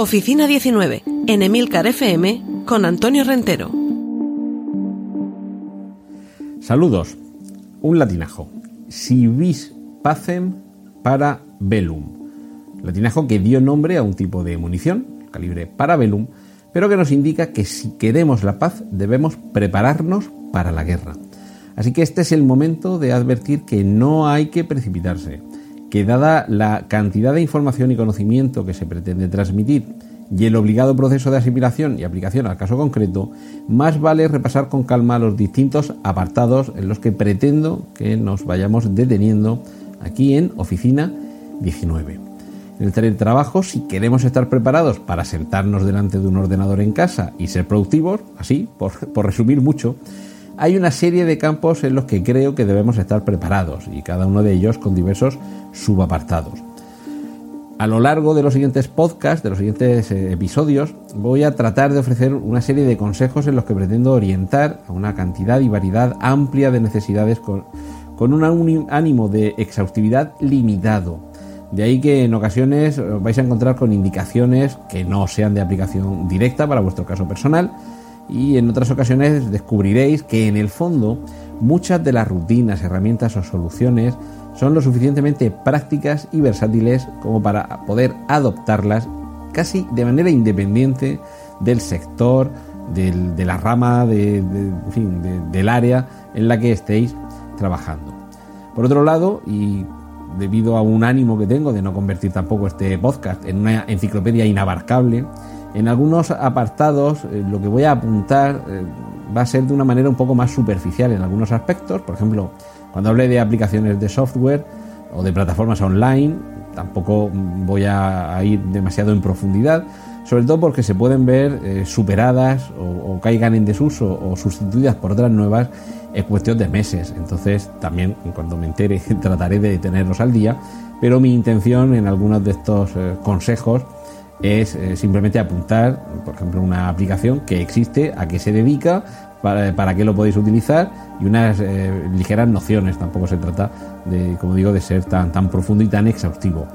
Oficina 19, en Emilcar FM, con Antonio Rentero. Saludos. Un latinajo. Si vis pacem para velum. Latinajo que dio nombre a un tipo de munición, calibre para velum, pero que nos indica que si queremos la paz debemos prepararnos para la guerra. Así que este es el momento de advertir que no hay que precipitarse que dada la cantidad de información y conocimiento que se pretende transmitir y el obligado proceso de asimilación y aplicación al caso concreto, más vale repasar con calma los distintos apartados en los que pretendo que nos vayamos deteniendo aquí en Oficina 19. En el teletrabajo, si queremos estar preparados para sentarnos delante de un ordenador en casa y ser productivos, así, por, por resumir mucho, hay una serie de campos en los que creo que debemos estar preparados y cada uno de ellos con diversos subapartados. A lo largo de los siguientes podcasts, de los siguientes eh, episodios, voy a tratar de ofrecer una serie de consejos en los que pretendo orientar a una cantidad y variedad amplia de necesidades con, un ánimo de exhaustividad limitado. De ahí que en ocasiones os vais a encontrar con indicaciones que no sean de aplicación directa para vuestro caso personal, y en otras ocasiones descubriréis que en el fondo muchas de las rutinas, herramientas o soluciones son lo suficientemente prácticas y versátiles como para poder adoptarlas casi de manera independiente del sector, de la rama, de, del área en la que estéis trabajando. Por otro lado, y debido a un ánimo que tengo de no convertir tampoco este podcast en una enciclopedia inabarcable, en algunos apartados eh, lo que voy a apuntar eh, va a ser de una manera un poco más superficial en algunos aspectos. Por ejemplo, cuando hable de aplicaciones de software o de plataformas online, tampoco voy a, ir demasiado en profundidad, sobre todo porque se pueden ver eh, superadas o, caigan en desuso o sustituidas por otras nuevas en cuestión de meses. Entonces, también cuando me entere trataré de tenerlos al día, pero mi intención en algunos de estos consejos es eh, simplemente apuntar, por ejemplo, una aplicación que existe, a qué se dedica, para, qué lo podéis utilizar y unas eh, ligeras nociones. Tampoco se trata de, como digo, de ser tan, tan profundo y tan exhaustivo.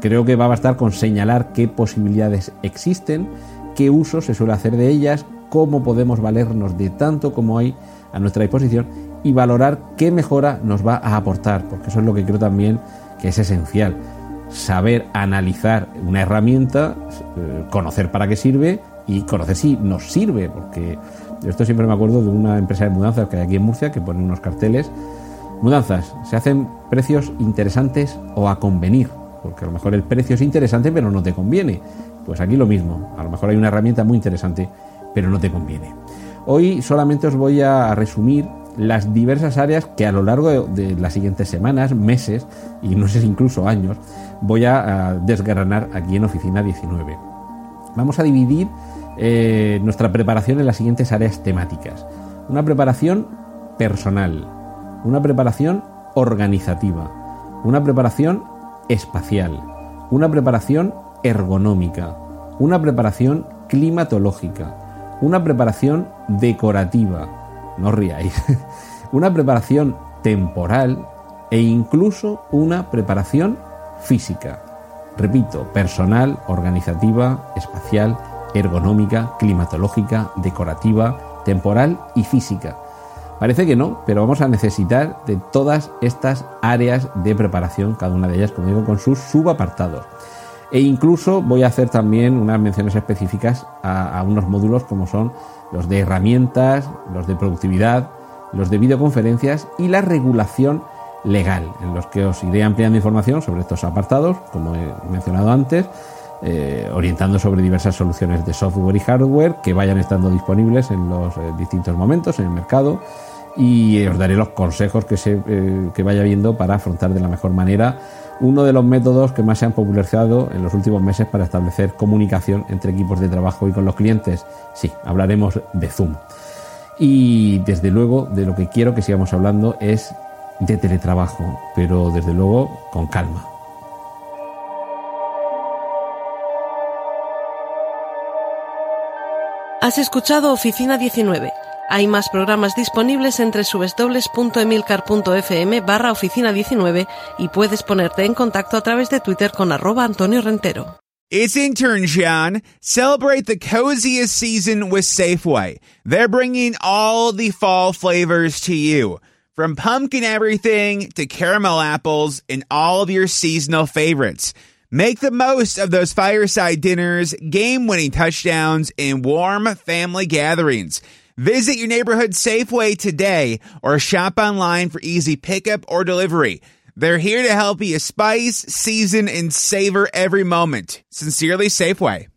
Creo que va a bastar con señalar qué posibilidades existen, qué uso se suele hacer de ellas, cómo podemos valernos de tanto como hay a nuestra disposición y valorar qué mejora nos va a aportar, porque eso es lo que creo también que es esencial saber analizar una herramienta, eh, conocer para qué sirve y conocer si nos sirve, porque esto siempre me acuerdo de una empresa de mudanzas que hay aquí en Murcia que pone unos carteles. Mudanzas, se hacen precios interesantes o a convenir, porque a lo mejor el precio es interesante pero no te conviene. Pues aquí lo mismo, a lo mejor hay una herramienta muy interesante pero no te conviene. Hoy solamente os voy a resumir las diversas áreas que a lo largo de, las siguientes semanas, meses y no sé si incluso años voy a, desgranar aquí en Oficina 19. Vamos a dividir eh, nuestra preparación en las siguientes áreas temáticas. Una preparación personal, una preparación organizativa, una preparación espacial, una preparación ergonómica, una preparación climatológica, una preparación decorativa, no ríais, una preparación temporal e incluso una preparación física. Repito, personal, organizativa, espacial, ergonómica, climatológica, decorativa, temporal y física. Parece que no, pero vamos a necesitar de todas estas áreas de preparación, cada una de ellas, como digo, con sus subapartados. E incluso voy a hacer también unas menciones específicas a, a unos módulos como son los de herramientas, los de productividad, los de videoconferencias y la regulación legal, en los que os iré ampliando información sobre estos apartados, como he mencionado antes, eh, orientando sobre diversas soluciones de software y hardware que vayan estando disponibles en los eh, distintos momentos en el mercado. Y os daré los consejos que, se, eh, que vaya viendo para afrontar de la mejor manera uno de los métodos que más se han popularizado en los últimos meses para establecer comunicación entre equipos de trabajo y con los clientes. Sí, hablaremos de Zoom. Y desde luego de lo que quiero que sigamos hablando es de teletrabajo, pero desde luego con calma. Has escuchado Oficina 19 hay más programas disponibles entre www.emilcar.fm barra oficina 19 y puedes ponerte en contacto a través de Twitter con arroba Antonio Rentero. It's intern John. Celebrate the coziest season with Safeway. They're bringing all the fall flavors to you. From pumpkin everything to caramel apples and all of your seasonal favorites. Make the most of those fireside dinners, game winning touchdowns, and warm family gatherings. Visit your neighborhood Safeway today or shop online for easy pickup or delivery. They're here to help you spice, season, and savor every moment. Sincerely, Safeway.